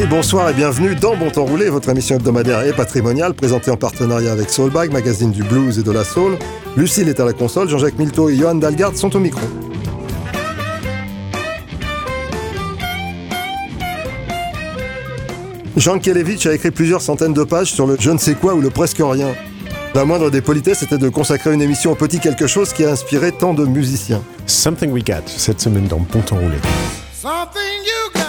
Oui, bonsoir et bienvenue dans Bon Temps Roulé, votre émission hebdomadaire et patrimoniale présentée en partenariat avec Soulbag, magazine du blues et de la soul. Lucille est à la console, Jean-Jacques Milteau et Johan Dalgard sont au micro. Jean Kelevich a écrit plusieurs centaines de pages sur le je ne sais quoi ou le presque rien. La moindre des politesses était de consacrer une émission au petit quelque chose qui a inspiré tant de musiciens. Something We Got, cette semaine dans Bon Temps Roulé. Something you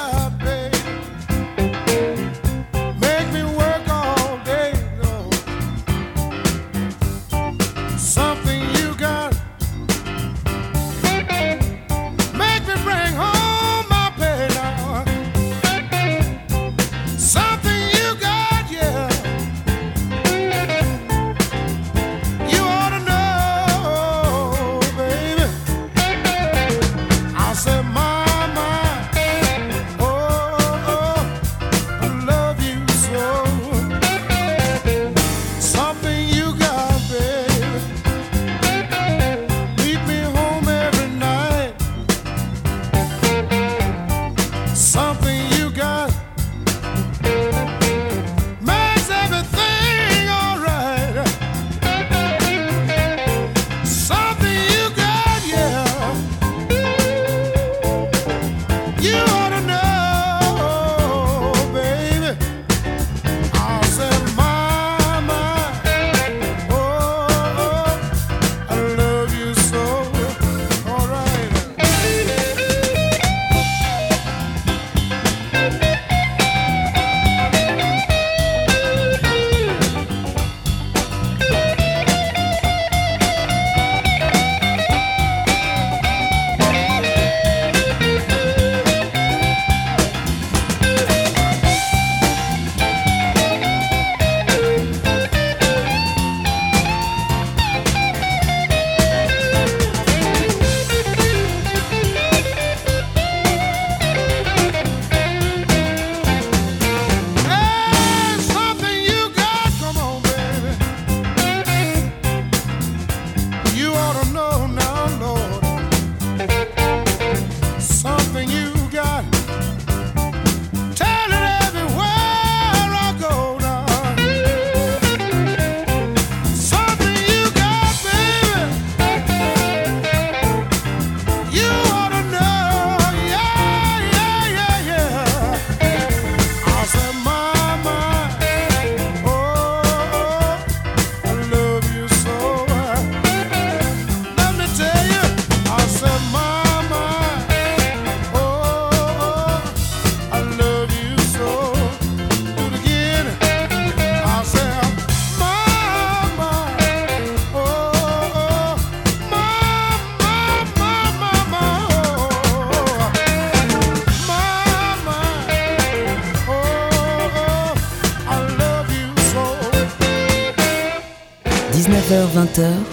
19h-20h.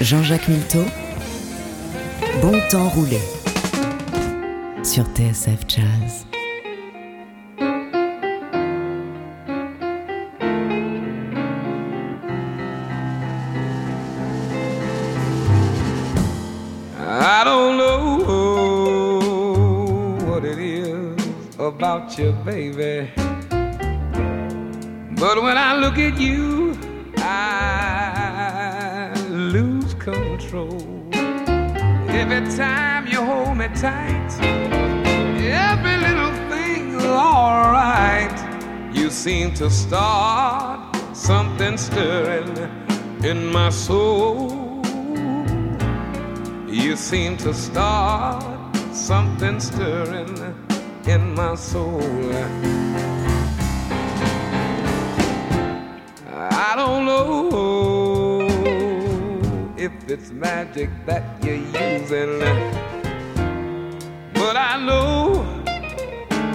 Jean-Jacques Milteau. Bon temps roulé. Sur TSF Jazz. I don't know what it is about you, baby. But when I look at you, Every time you hold me tight, every little thing's alright. You seem to start something stirring in my soul. You seem to start something stirring in my soul. I don't know if it's magic that you're using, but I know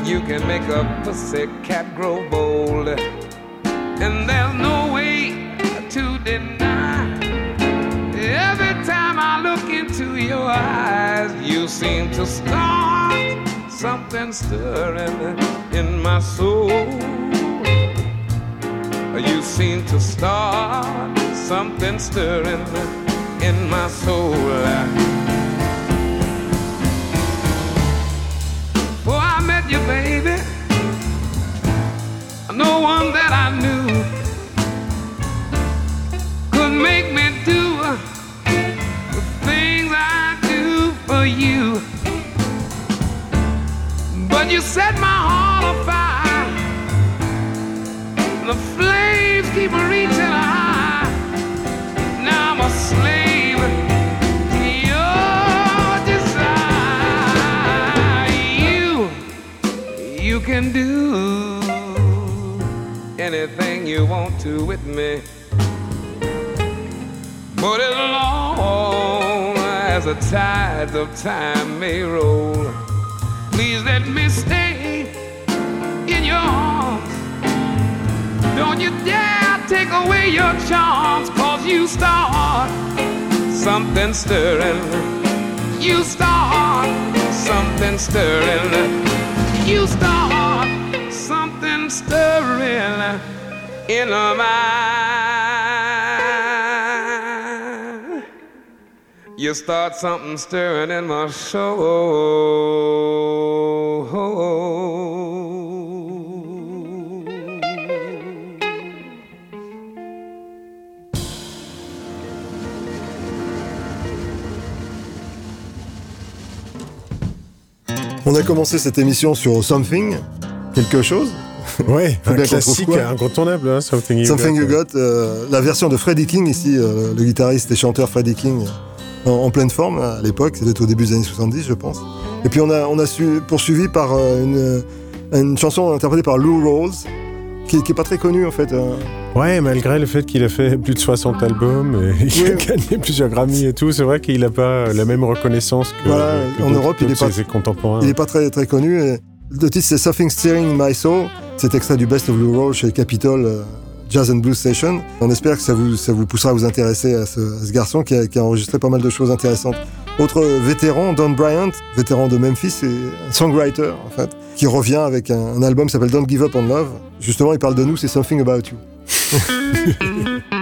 you can make a pussy cat grow bold. and there's no way to deny. Every time I look into your eyes, you seem to start something stirring in my soul. You seem to start something stirring in my soul. Before I met you, baby, no one that I knew could make me do the things I do for you. But you set my heart on fire. The flames keep reaching high. Can do anything you want to with me. But as long as the tides of time may roll, please let me stay in your arms. Don't you dare take away your charms, cause you start something stirring. You start something stirring. You start in start something stirring in my soul. On a commencé cette émission sur Something, quelque chose? Ouais, un classique incontournable, hein, Something You Something Got. You Got, euh, la version de Freddie King ici, euh, le guitariste et chanteur Freddie King, en, en pleine forme à l'époque, c'était au début des années 70 je pense. Et puis on a, on a su, poursuivi par euh, une, une chanson interprétée par Lou Rawls, qui, qui est pas très connue en fait. euh. Ouais, malgré le fait qu'il a fait plus de 60 albums, et il a gagné plusieurs Grammy et tout, c'est vrai qu'il n'a pas la même reconnaissance que, Voilà, que en Europe, il est pas- ses contemporains. Il n'est pas très, très connu. Et le titre c'est Something Steering in My Soul. C'est extrait du Best of Lou Rawls chez Capitol euh, Jazz and Blues Station. On espère que ça vous, ça vous poussera à vous intéresser à ce, garçon qui a, qui a enregistré pas mal de choses intéressantes. Autre vétéran, Don Bryant, vétéran de Memphis et un songwriter en fait, qui revient avec un, un album qui s'appelle Don't Give Up on Love. Justement, il parle de nous, c'est Something About You.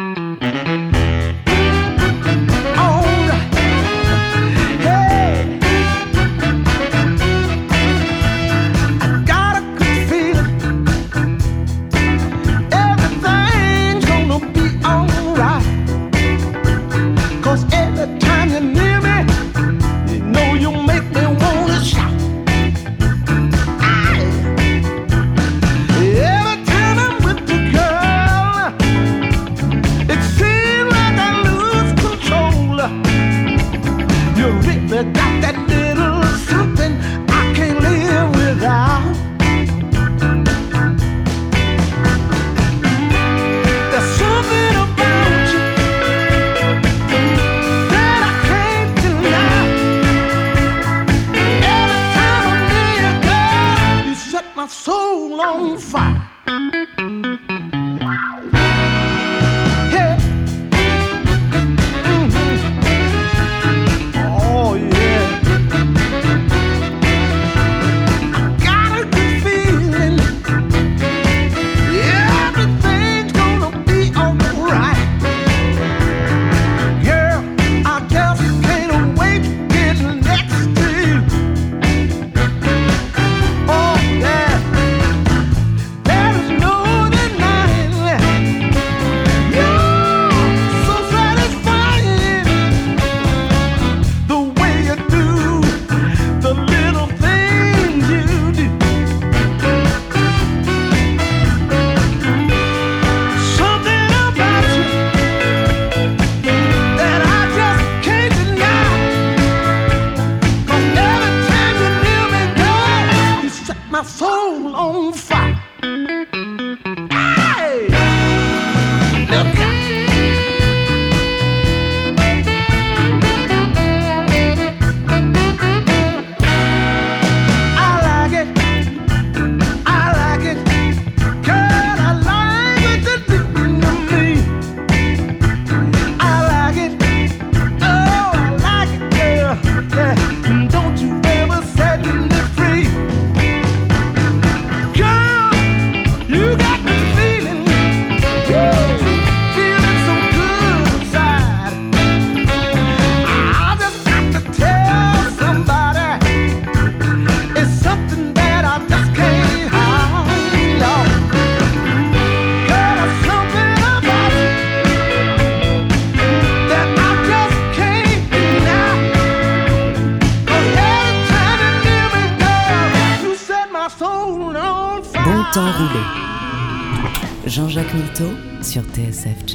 ISF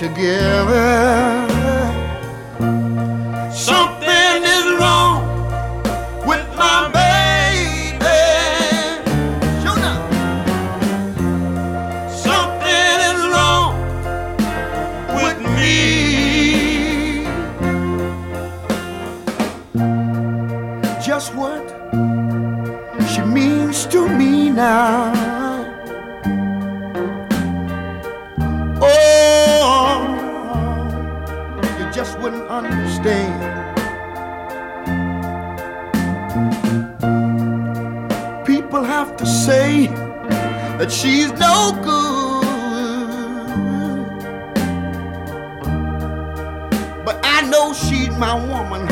together. Say that she's no good. But I know she's my woman,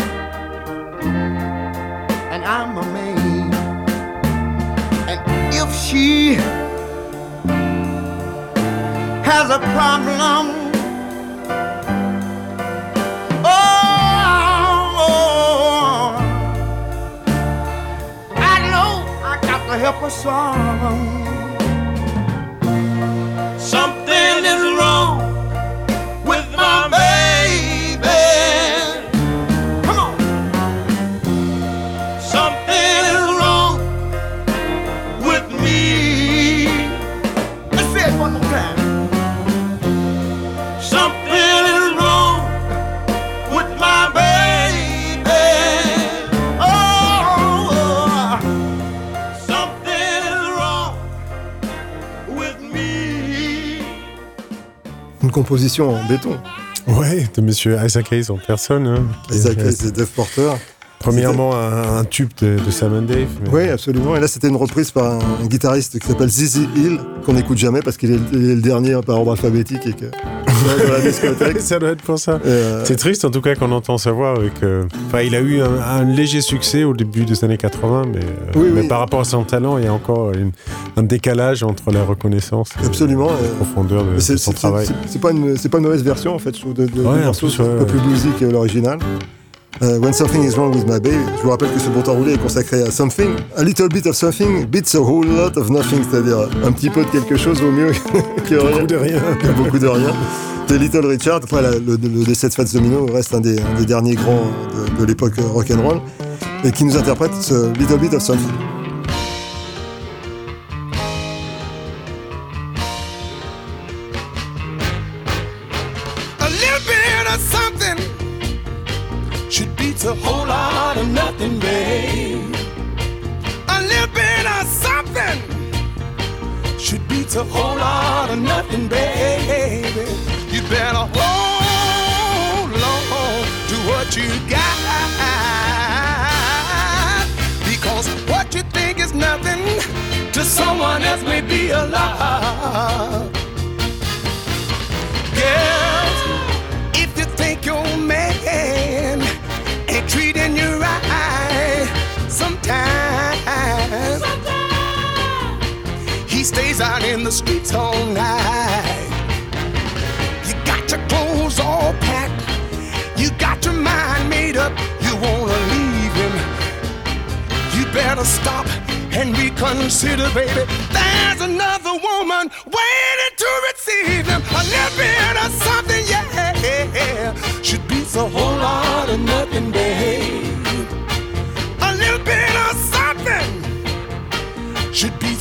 and I'm a man. And if she has a problem, me apaixonam. Une composition en béton. Ouais, de monsieur Isaac Hayes en personne. hein, Isaac Hayes et Dave Porter. Premièrement, un, un tube de, de Sam and Dave. mais- Oui, absolument. Et là, c'était une reprise par un, un guitariste qui s'appelle Zizi Hill, qu'on n'écoute jamais parce qu'il est, est le dernier par ordre alphabétique et que dans la discothèque. ça doit être pour ça. Euh, C'est triste en tout cas qu'on entend sa voix. Avec, euh, Enfin, il a eu un, un léger succès au début des années 80, mais, euh, Oui, mais oui. par rapport à son talent, il y a encore une- un décalage entre la reconnaissance et la euh, profondeur de, de son travail. c'est- pas, une- pas une mauvaise version en fait, je trouve, de, de, Ouais, c'est un peu plus bluesy que l'original. Euh, When Something is Wrong with My Baby, je vous rappelle que ce bon temps roulé est consacré à something, a little bit of something, beats a whole lot of nothing, c'est-à-dire un petit peu de quelque chose au mieux que rien. Beaucoup de rien. que beaucoup de rien. De Little Richard, la- le, le décès de Fats Domino reste un des, un des derniers grands de, de l'époque rock'n'roll, et qui nous interprète ce Little Bit of Something. Should beat a whole lot of nothing, baby. You better hold on to what you got. Because what you think is nothing to someone else may be a lot. In the streets all night. You got your clothes all packed. You got your mind made up. You wanna leave him. You better stop and reconsider, baby. There's another woman waiting to receive him. A bit of something, yeah. Should be a whole lot of nothing, babe.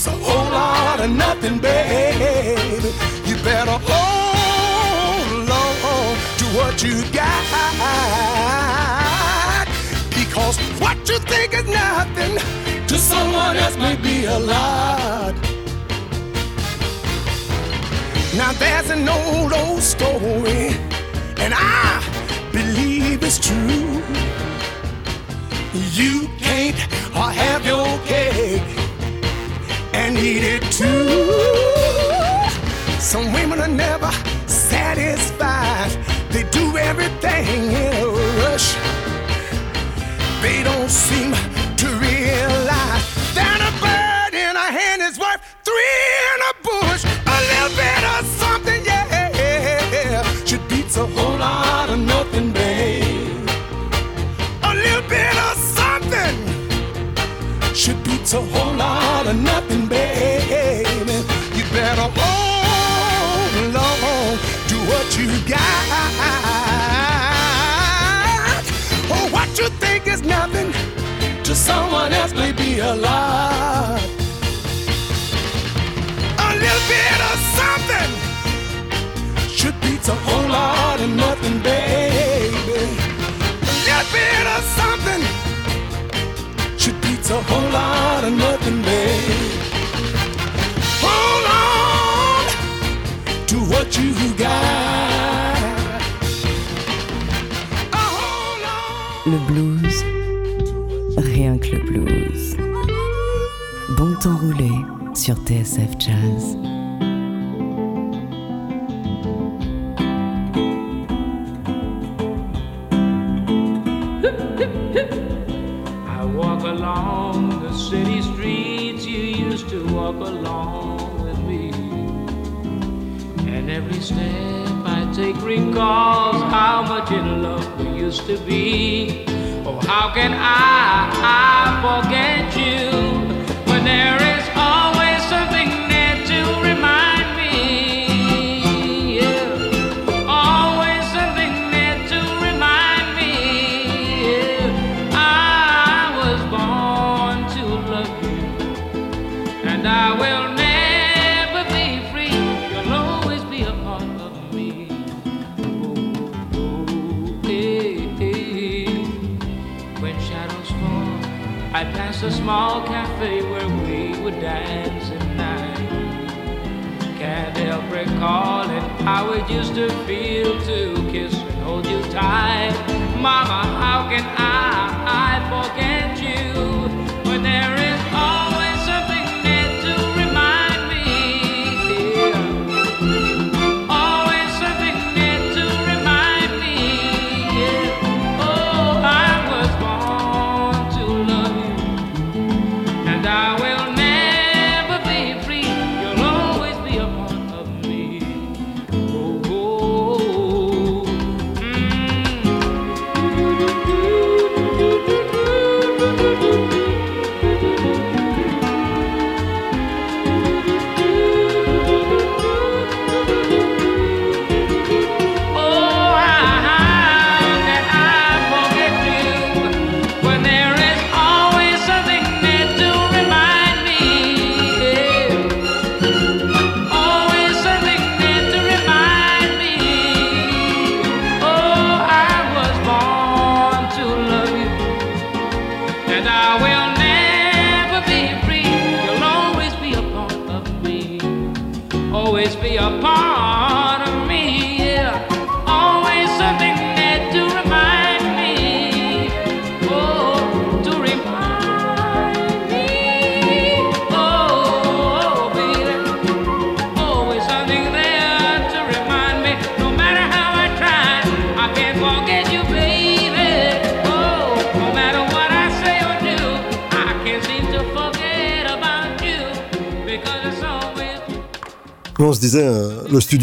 A whole lot of nothing, baby. You better hold on to what you got. Because what you think is nothing to someone else may be a lot. Now there's an old, old story, and I believe it's true. You can't have your cake eat it too. Some women are never satisfied. They do everything in a rush. They don't seem to realize that a bird in a hand is worth three in a bush. A little bit of something, yeah, should beat a whole should beat a whole lot of nothing, baby. You better oh, hold on to what you got. TSF Jazz. I walk along the city streets you used to walk along with me. And every step I take recalls how much in love we used to be. Oh, how can I, I forget you when there is always I a small cafe where we would dance at night. Can't help recalling how it used to feel to kiss and hold you tight. Mama, how can I, I forget you when there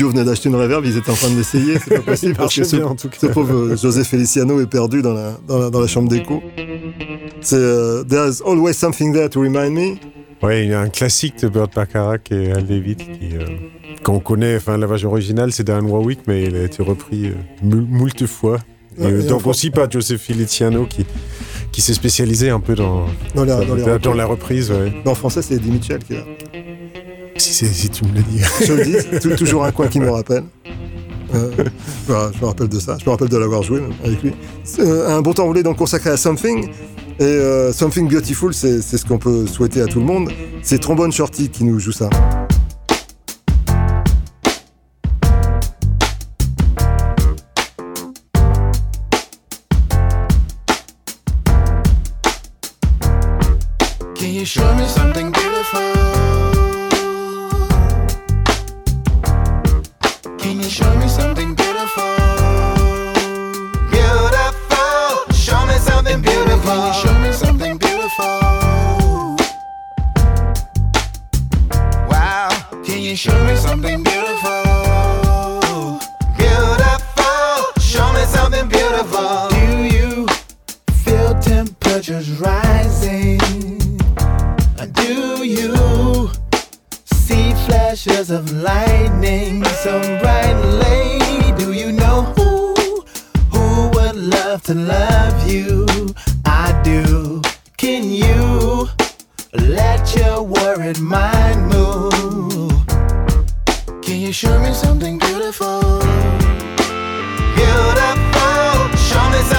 studio venait d'acheter une reverb, ils étaient en train de l'essayer, c'est pas possible parce que ce, bien, en tout cas. ce pauvre euh, José Feliciano est perdu dans la, dans la, dans la chambre d'écho. C'est euh, There's always something there to remind me. Ouais, il y a un classique de Burt Bacharach et Al David qui, euh, qu'on connaît, enfin la version originale c'est d'Alan Warwick, mais il a été repris euh, moult, fois. Et, Ouais, et donc aussi par Joseph Feliciano qui, qui s'est spécialisé un peu dans, Dans la- dans les reprises. dans la reprise. Ouais. Mais en français, c'est Eddie Mitchell qui est là. Si, si tu me le dis. Je le dis, tou- toujours un coin qui me rappelle. Euh, voilà, je me rappelle de ça. Je me rappelle de l'avoir joué avec lui. Euh, un bon temps roulé donc consacré à Something. Et euh, Something Beautiful, c'est ce qu'on peut souhaiter à tout le monde. C'est Trombone Shorty qui nous joue ça.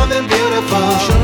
Something beautiful.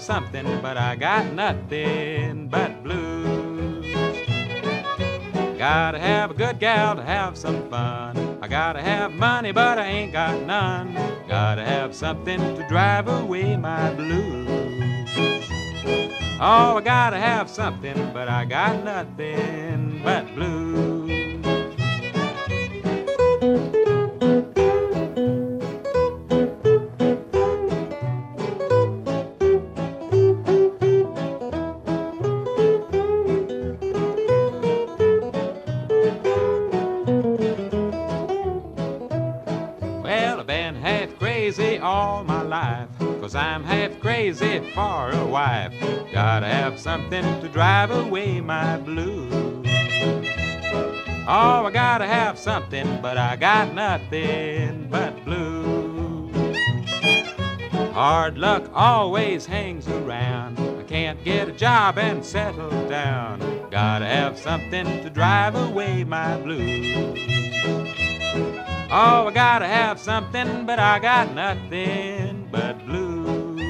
Have something, but I got nothing but blues. Gotta have a good gal to have some fun. I gotta have money, but I ain't got none. Gotta have something to drive away my blues. Oh, I gotta have something, but I got nothing but blues. Life, cause I'm half crazy for a wife. Gotta have something to drive away my blues. Oh, I gotta have something, but I got nothing but blues. Hard luck always hangs around. I can't get a job and settle down. Gotta have something to drive away my blues. Oh, I gotta have something, but I got nothing but blues.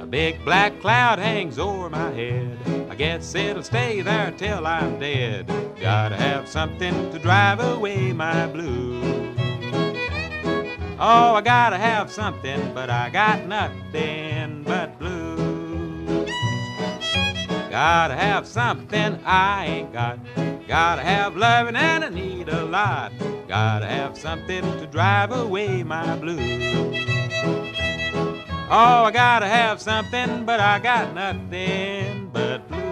A big black cloud hangs over my head. I guess it'll stay there till I'm dead. Gotta have something to drive away my blues. Oh, I gotta have something, but I got nothing but blues. Gotta have something I ain't got. Gotta have loving and I need a lot. Gotta have something to drive away my blues. Oh, I gotta have something, but I got nothing but blues.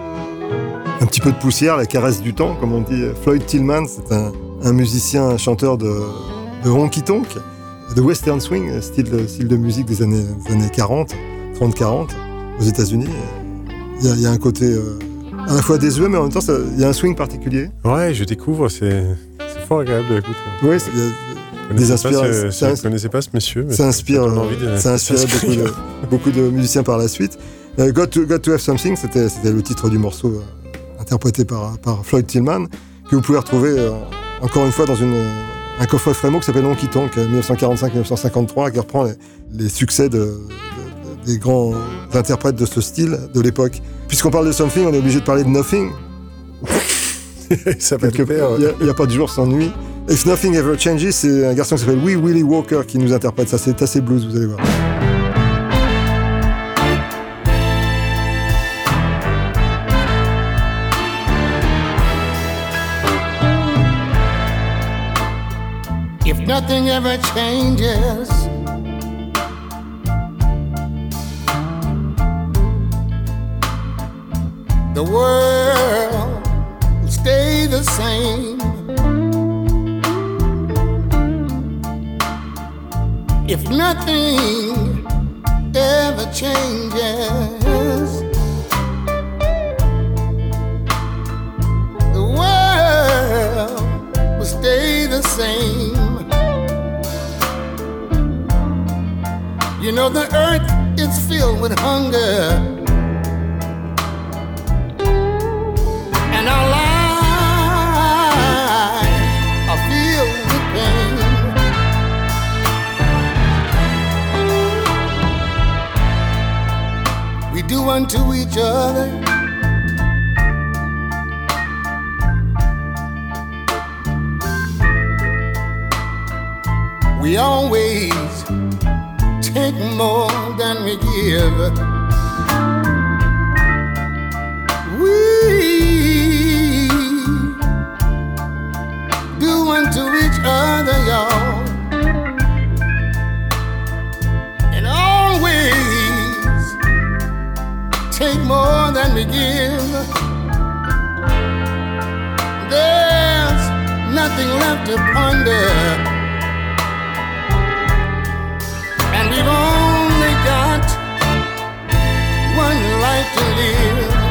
Un petit peu de poussière, la caresse du temps, comme on dit. Floyd Tillman, c'est un, musicien, un chanteur de, de honky tonk, de western swing, style, style de musique des années, des années 40, 30-40, aux États-Unis. Il y, a- il y a un côté euh, à la fois désuet, mais en même temps, il y a un swing particulier. Ouais, je découvre, c'est fort agréable à écouter. Oui, il y a des inspirations. Je ins- connaissais pas ce monsieur. mais ça inspire, de euh, ça a inspiré beaucoup de, beaucoup de musiciens par la suite. Euh, Got, to, Got to Have Something, c'était c'était le titre du morceau euh, interprété par, par Floyd Tillman, que vous pouvez retrouver euh, encore une fois dans une, un coffret Frémo qui s'appelle Honky Tonk, euh, 1945-1953, qui reprend les, les succès de, de- de- des grands interprètes de ce style de l'époque. Puisqu'on parle de Something, on est obligé de parler de Nothing. ça part, il n'y a, pas de jour sans nuit. If Nothing Ever Changes, c'est un garçon qui s'appelle Wee Willie Walker qui nous interprète ça. C'est assez blues, vous allez voir. Nothing ever changes. The world will stay the same. If nothing ever changes, The earth is filled with hunger. And our lives are filled with pain. We do unto each other We always than we give. We do unto each other, y'all. And always take more than we give. There's nothing left to ponder. And we've only life to live.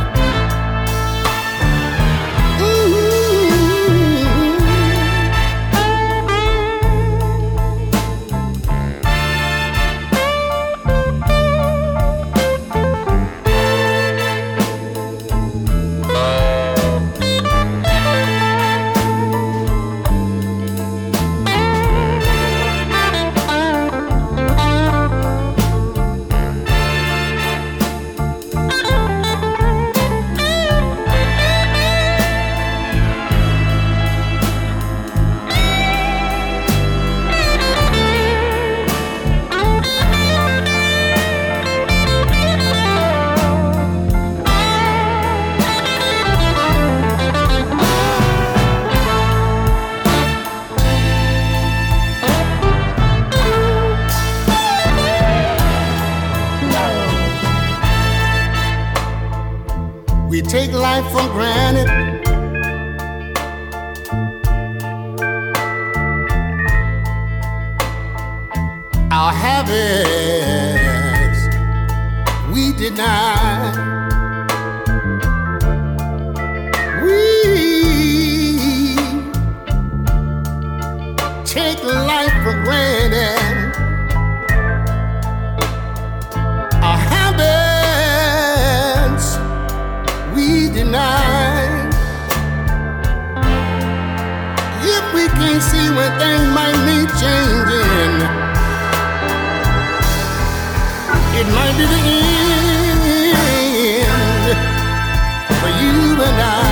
from granted. Our habits we deny. when things might need changing. It might be the end for you and I.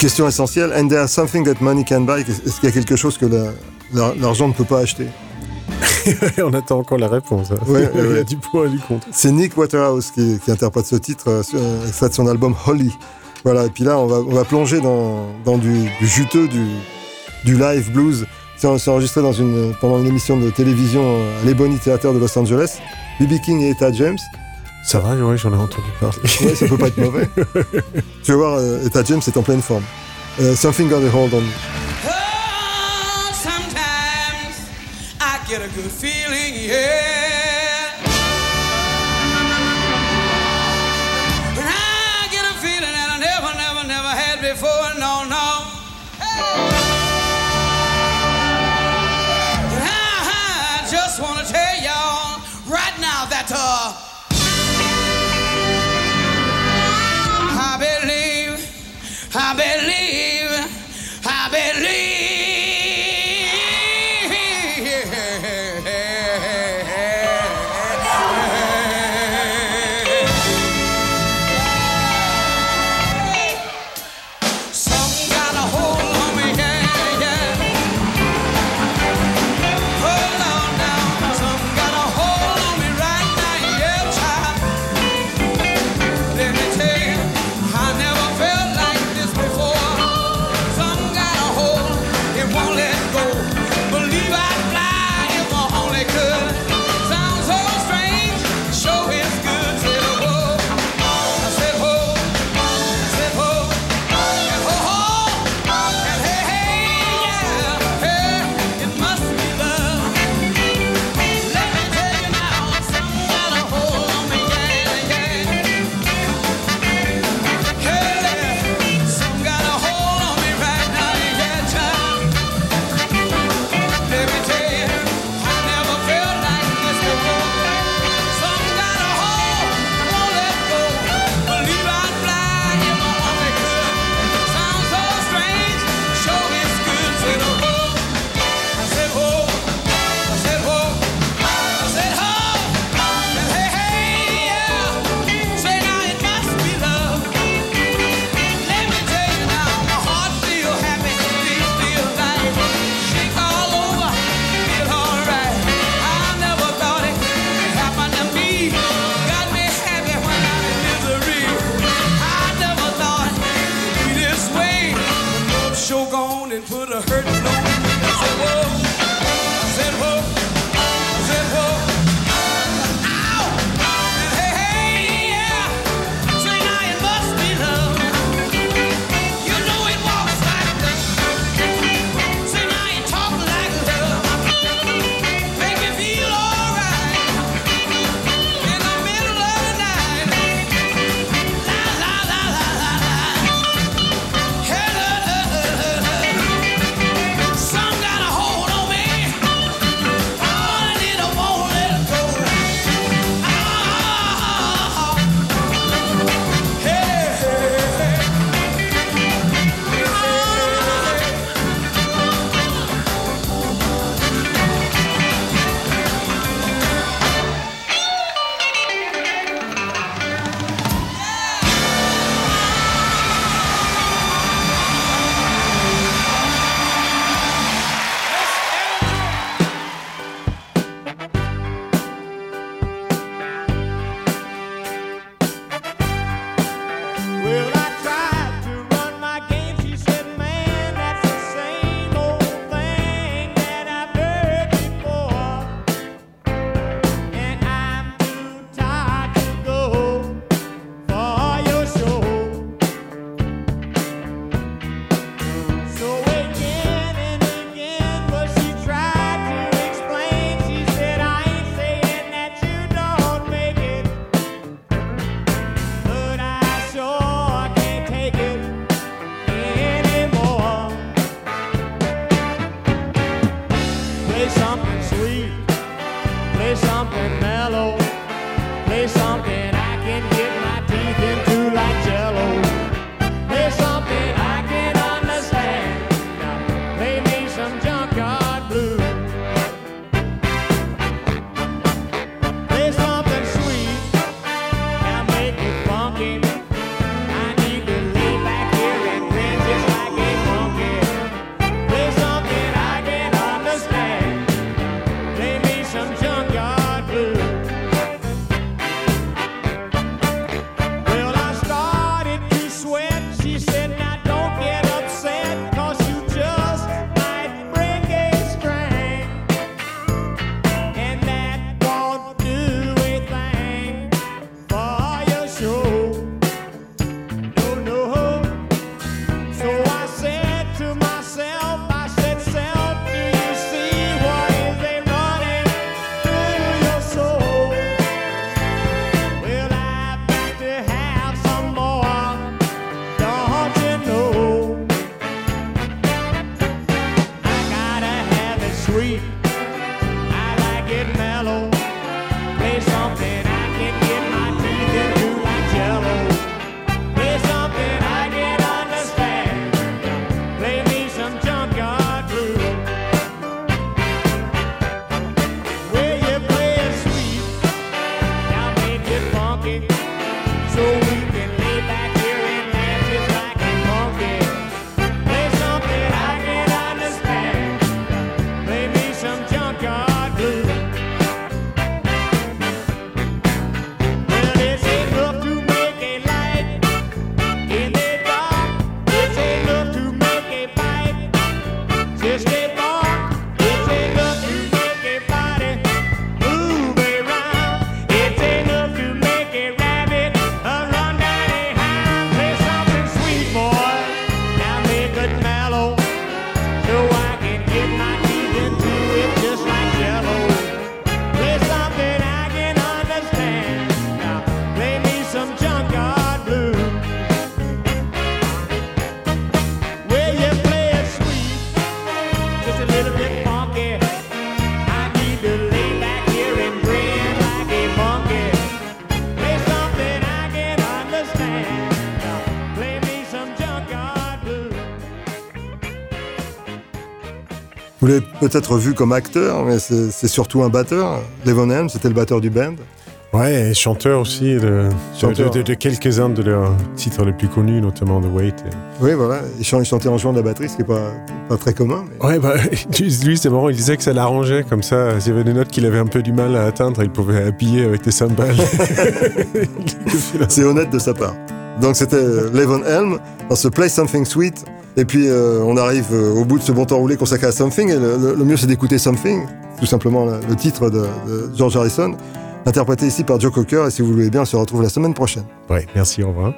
Question essentielle, and there is something that money can buy, est-ce qu'il y a quelque chose que l'argent ne peut pas acheter? On attend encore la réponse. Il y a du poids du compte. C'est Nick Waterhouse qui, interprète ce titre, euh, euh, extrait de son album Holly. Voilà, et puis là, on va, plonger dans, du, juteux, du, live blues. C'est enregistré pendant une émission de télévision euh, à l'Ebony Theater de Los Angeles. B.B. King et Etta James. Ça va, ouais, j'en ai entendu parler. ouais, ça peut pas être mauvais. tu vas voir, euh, ta James est en pleine forme. Euh, something got a hold on. Oh, sometimes I get a good feeling, yeah. Vous l'avez peut-être vu comme acteur, mais c'est surtout un batteur. Levon Helm, c'était le batteur du band. Ouais, et chanteur aussi de, de- Chanteur. de- de- de quelques-uns de leurs titres les plus connus, notamment The Wait. Oui, voilà. Il chan- il chantait en jouant de la batterie, ce qui n'est pas, pas très commun. mais- Ouais, bah, lui, c'est marrant, il disait que ça l'arrangeait, comme ça, s'il y avait des notes qu'il avait un peu du mal à atteindre, il pouvait appuyer avec des cymbales. C'est honnête de sa part. Donc c'était euh, Levon Helm dans ce Play Something Sweet. Et puis euh, on arrive euh, au bout de ce bon temps roulé consacré à Something. Et le, le- le mieux c'est d'écouter Something, tout simplement le, le titre de, de George Harrison, interprété ici par Joe Cocker. Et si vous le voulez bien, on se retrouve la semaine prochaine. Ouais, merci, au revoir.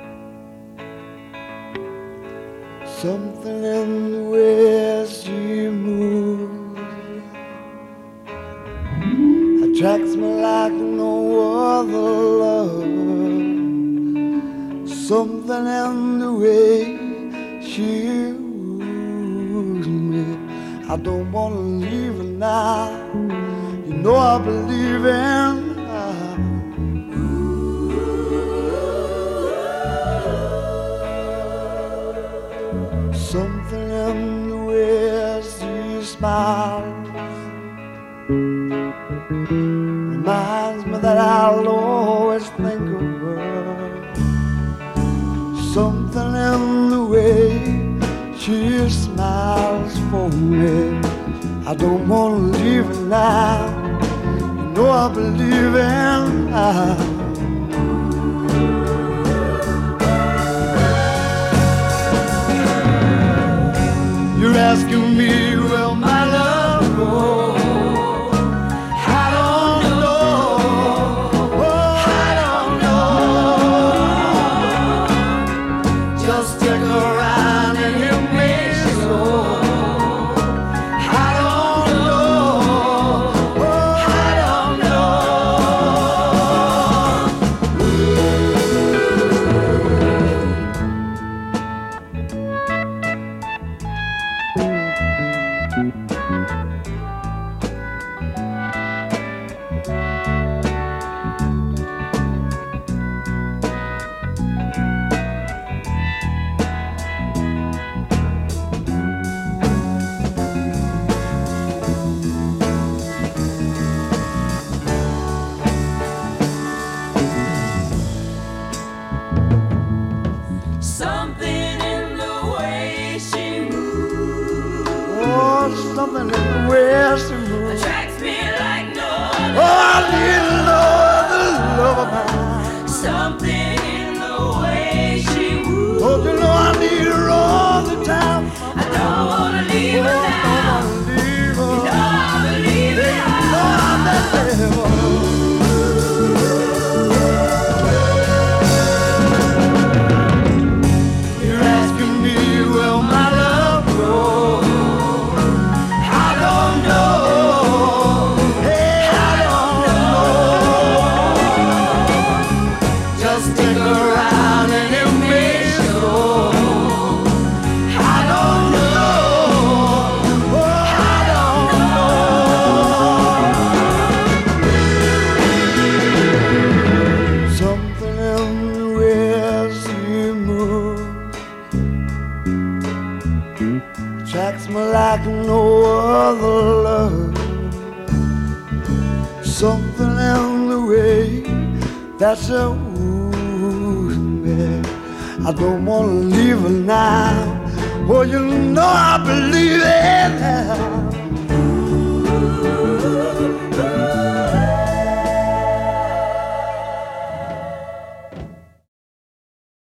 Something in the way she moves attracts me like no other love. Something in the way she moves me. I don't wanna leave her now. You know I believe in The way she smiles reminds me that I'll always think of her. Something in the way she smiles for me. I don't wanna leave her now. You know I believe in her. Asking something in the way she moves. attracts me like no other. Oh, I need no other love of mine. Something I don't wanna leave her now. Oh, you know I believe in her.